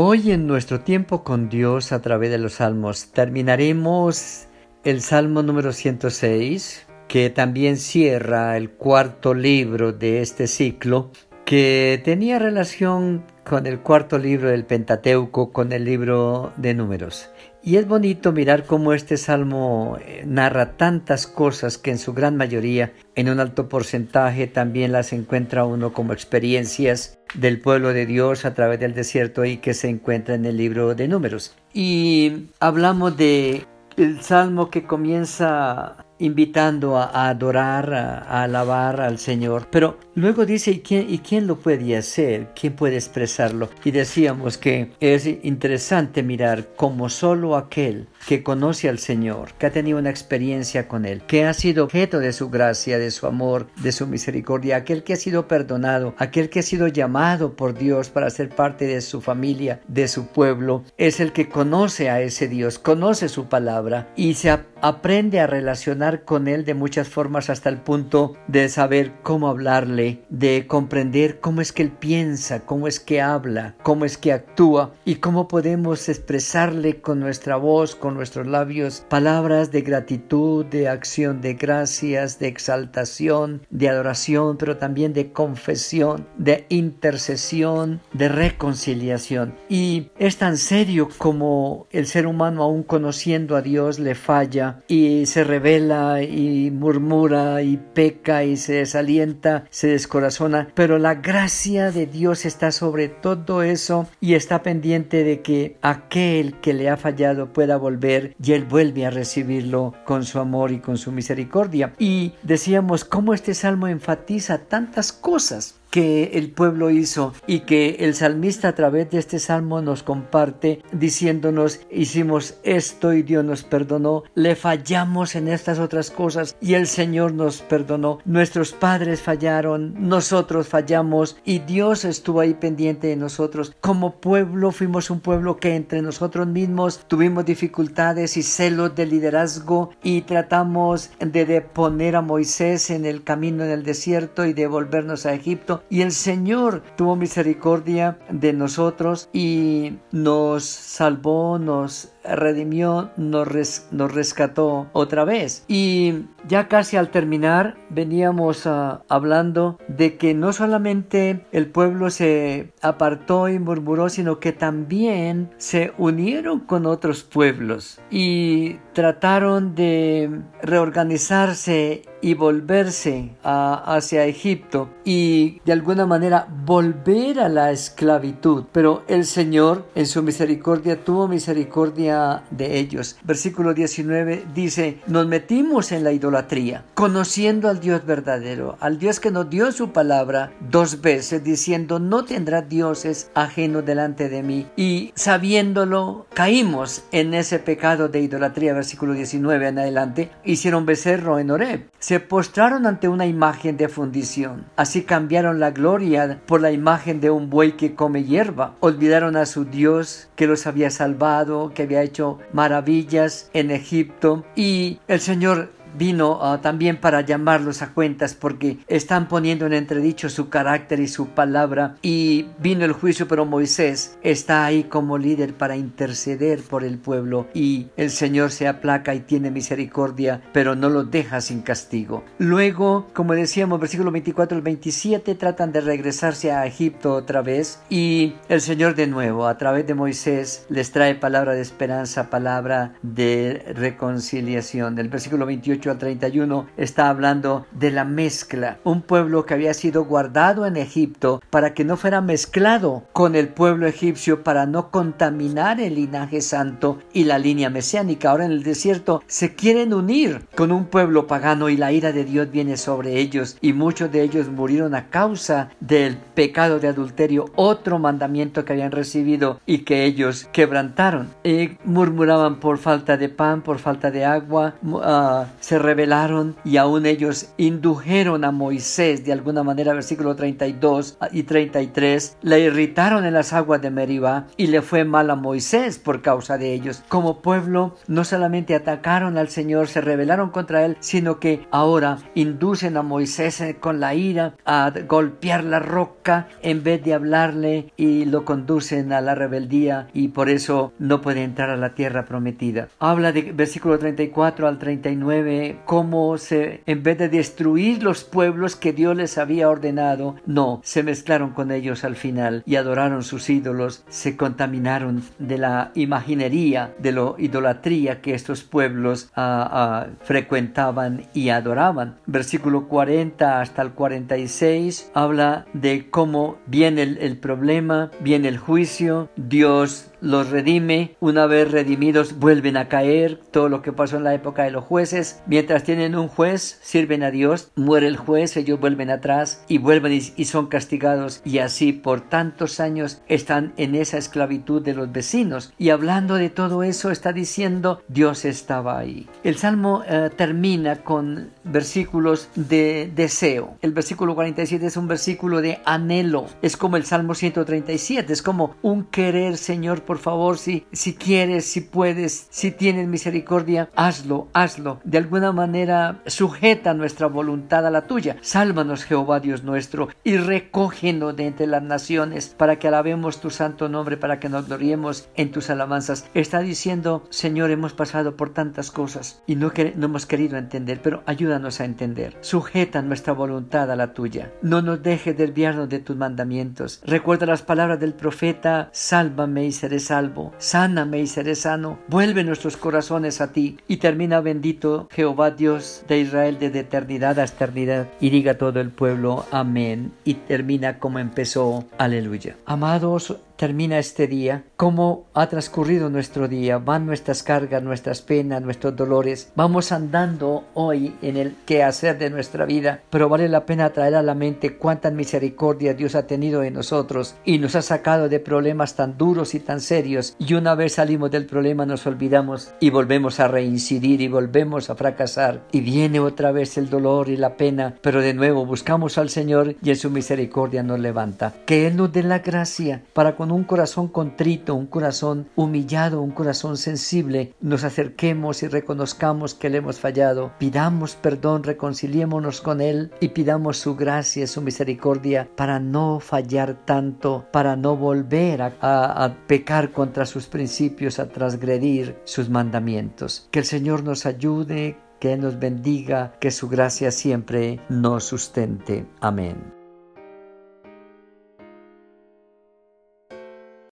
Hoy en nuestro tiempo con Dios a través de los salmos terminaremos el salmo número 106 que también cierra el cuarto libro de este ciclo que tenía relación con el cuarto libro del Pentateuco, con el libro de números. Y es bonito mirar cómo este salmo eh, narra tantas cosas que en su gran mayoría, en un alto porcentaje, también las encuentra uno como experiencias del pueblo de Dios a través del desierto y que se encuentra en el libro de números. Y hablamos de el salmo que comienza invitando a, adorar, a, alabar al Señor. Pero luego dice, ¿y quién, ¿y quién lo puede hacer? ¿Quién puede expresarlo? Y decíamos que es interesante mirar como solo aquel que conoce al Señor, que ha tenido una experiencia con Él, que ha sido objeto de su gracia, de su amor, de su misericordia, aquel que ha sido perdonado, aquel que ha sido llamado por Dios para ser parte de su familia, de su pueblo, es el que conoce a ese Dios, conoce su palabra y se aprende a relacionar con Él de muchas formas hasta el punto de saber cómo hablarle, de comprender cómo es que Él piensa, cómo es que habla, cómo es que actúa y cómo podemos expresarle con nuestra voz, con nuestros labios, palabras de gratitud, de acción de gracias, de exaltación, de adoración, pero también de confesión, de intercesión, de reconciliación. Y es tan serio como el ser humano aún conociendo a Dios le falla y se revela y murmura y peca y se desalienta, se descorazona, pero la gracia de Dios está sobre todo eso y está pendiente de que aquel que le ha fallado pueda volver y él vuelve a recibirlo con su amor y con su misericordia. Y decíamos cómo este salmo enfatiza tantas cosas que el pueblo hizo y que el salmista a través de este salmo nos comparte diciéndonos hicimos esto y Dios nos perdonó, le fallamos en estas otras cosas y el Señor nos perdonó, nuestros padres fallaron, nosotros fallamos y Dios estuvo ahí pendiente de nosotros. Como pueblo fuimos un pueblo que entre nosotros mismos tuvimos dificultades y celos de liderazgo y tratamos de, de poner a Moisés en el camino en el desierto y de volvernos a Egipto y el Señor tuvo misericordia de nosotros y nos salvó, nos redimió, nos, nos rescató otra vez. Y ya casi al terminar veníamos ah, hablando de que no solamente el pueblo se apartó y murmuró, sino que también se unieron con otros pueblos y trataron de reorganizarse y volverse hacia Egipto y de alguna manera volver a la esclavitud. Pero el Señor en su misericordia tuvo misericordia de ellos. Versículo 19 dice, nos metimos en la idolatría, conociendo al Dios verdadero, al Dios que nos dio su palabra dos veces, diciendo, no tendrá dioses ajenos delante de mí. Y sabiéndolo, caímos en ese pecado de idolatría, versículo 19 en adelante, hicieron becerro en Oreb se postraron ante una imagen de fundición. Así cambiaron la gloria por la imagen de un buey que come hierba. Olvidaron a su Dios que los había salvado, que había hecho maravillas en Egipto. Y el Señor vino ah, también para llamarlos a cuentas porque están poniendo en entredicho su carácter y su palabra y vino el juicio pero Moisés está ahí como líder para interceder por el pueblo y el Señor se aplaca y tiene misericordia pero no lo deja sin castigo. Luego, como decíamos, versículo 24 al 27 tratan de regresarse a Egipto otra vez y el Señor de nuevo a través de Moisés les trae palabra de esperanza, palabra de reconciliación. Del versículo 28 al 31 está hablando de la mezcla. Un pueblo que había sido guardado en Egipto para que no fuera mezclado con el pueblo egipcio para no contaminar el linaje santo y la línea mesiánica. Ahora en el desierto se quieren unir con un pueblo pagano y la ira de Dios viene sobre ellos y muchos de ellos murieron a causa del pecado de adulterio, otro mandamiento que habían recibido y que ellos quebrantaron. Y murmuraban por falta de pan, por falta de agua, uh, se rebelaron y aún ellos indujeron a Moisés, de alguna manera, versículo 32 y 33, le irritaron en las aguas de Meribá y le fue mal a Moisés por causa de ellos. Como pueblo, no solamente atacaron al Señor, se rebelaron contra él, sino que ahora inducen a Moisés con la ira a golpear la roca en vez de hablarle y lo conducen a la rebeldía y por eso no puede entrar a la tierra prometida. Habla de versículo 34 al 39 cómo se en vez de destruir los pueblos que Dios les había ordenado, no, se mezclaron con ellos al final y adoraron sus ídolos, se contaminaron de la imaginería, de la idolatría que estos pueblos ah, ah, frecuentaban y adoraban. Versículo 40 hasta el 46 habla de cómo viene el problema, viene el juicio, Dios los redime, una vez redimidos vuelven a caer, todo lo que pasó en la época de los jueces, mientras tienen un juez, sirven a Dios, muere el juez, ellos vuelven atrás y vuelven y, son castigados. Y así por tantos años están en esa esclavitud de los vecinos. Y hablando de todo eso está diciendo Dios estaba ahí. El salmo eh, termina con versículos de deseo. El versículo 47 es un versículo de anhelo, es como el salmo 137, es como un querer Señor por favor, si, si quieres, si puedes, si tienes misericordia, hazlo, hazlo. De alguna manera sujeta nuestra voluntad a la tuya. Sálvanos, Jehová Dios nuestro, y recógenos de entre las naciones para que alabemos tu santo nombre, para que nos gloriemos en tus alabanzas. Está diciendo, Señor, hemos pasado por tantas cosas y no, no hemos querido entender, pero ayúdanos a entender. Sujeta nuestra voluntad a la tuya. No nos dejes desviarnos de tus mandamientos. Recuerda las palabras del profeta, sálvame y seré salvo, sáname y seré sano, vuelve nuestros corazones a ti y termina bendito Jehová Dios de Israel desde eternidad a eternidad. Y diga todo el pueblo amén. Y termina como empezó, aleluya. Amados, termina este día, cómo ha transcurrido nuestro día, van nuestras cargas, nuestras penas, nuestros dolores, vamos andando hoy en el quehacer de nuestra vida, pero vale la pena traer a la mente cuánta misericordia Dios ha tenido en nosotros y nos ha sacado de problemas tan duros y tan serios y una vez salimos del problema nos olvidamos y volvemos a reincidir y volvemos a fracasar y viene otra vez el dolor y la pena, pero de nuevo buscamos al Señor y en su misericordia nos levanta. Que Él nos dé la gracia para con un corazón contrito, un corazón humillado, un corazón sensible, nos acerquemos y reconozcamos que le hemos fallado, pidamos perdón, reconciliémonos con Él y pidamos su gracia, su misericordia para no fallar tanto, para no volver a, a pecar contra sus principios, a transgredir sus mandamientos. Que el Señor nos ayude, que Él nos bendiga, que su gracia siempre nos sustente. Amén.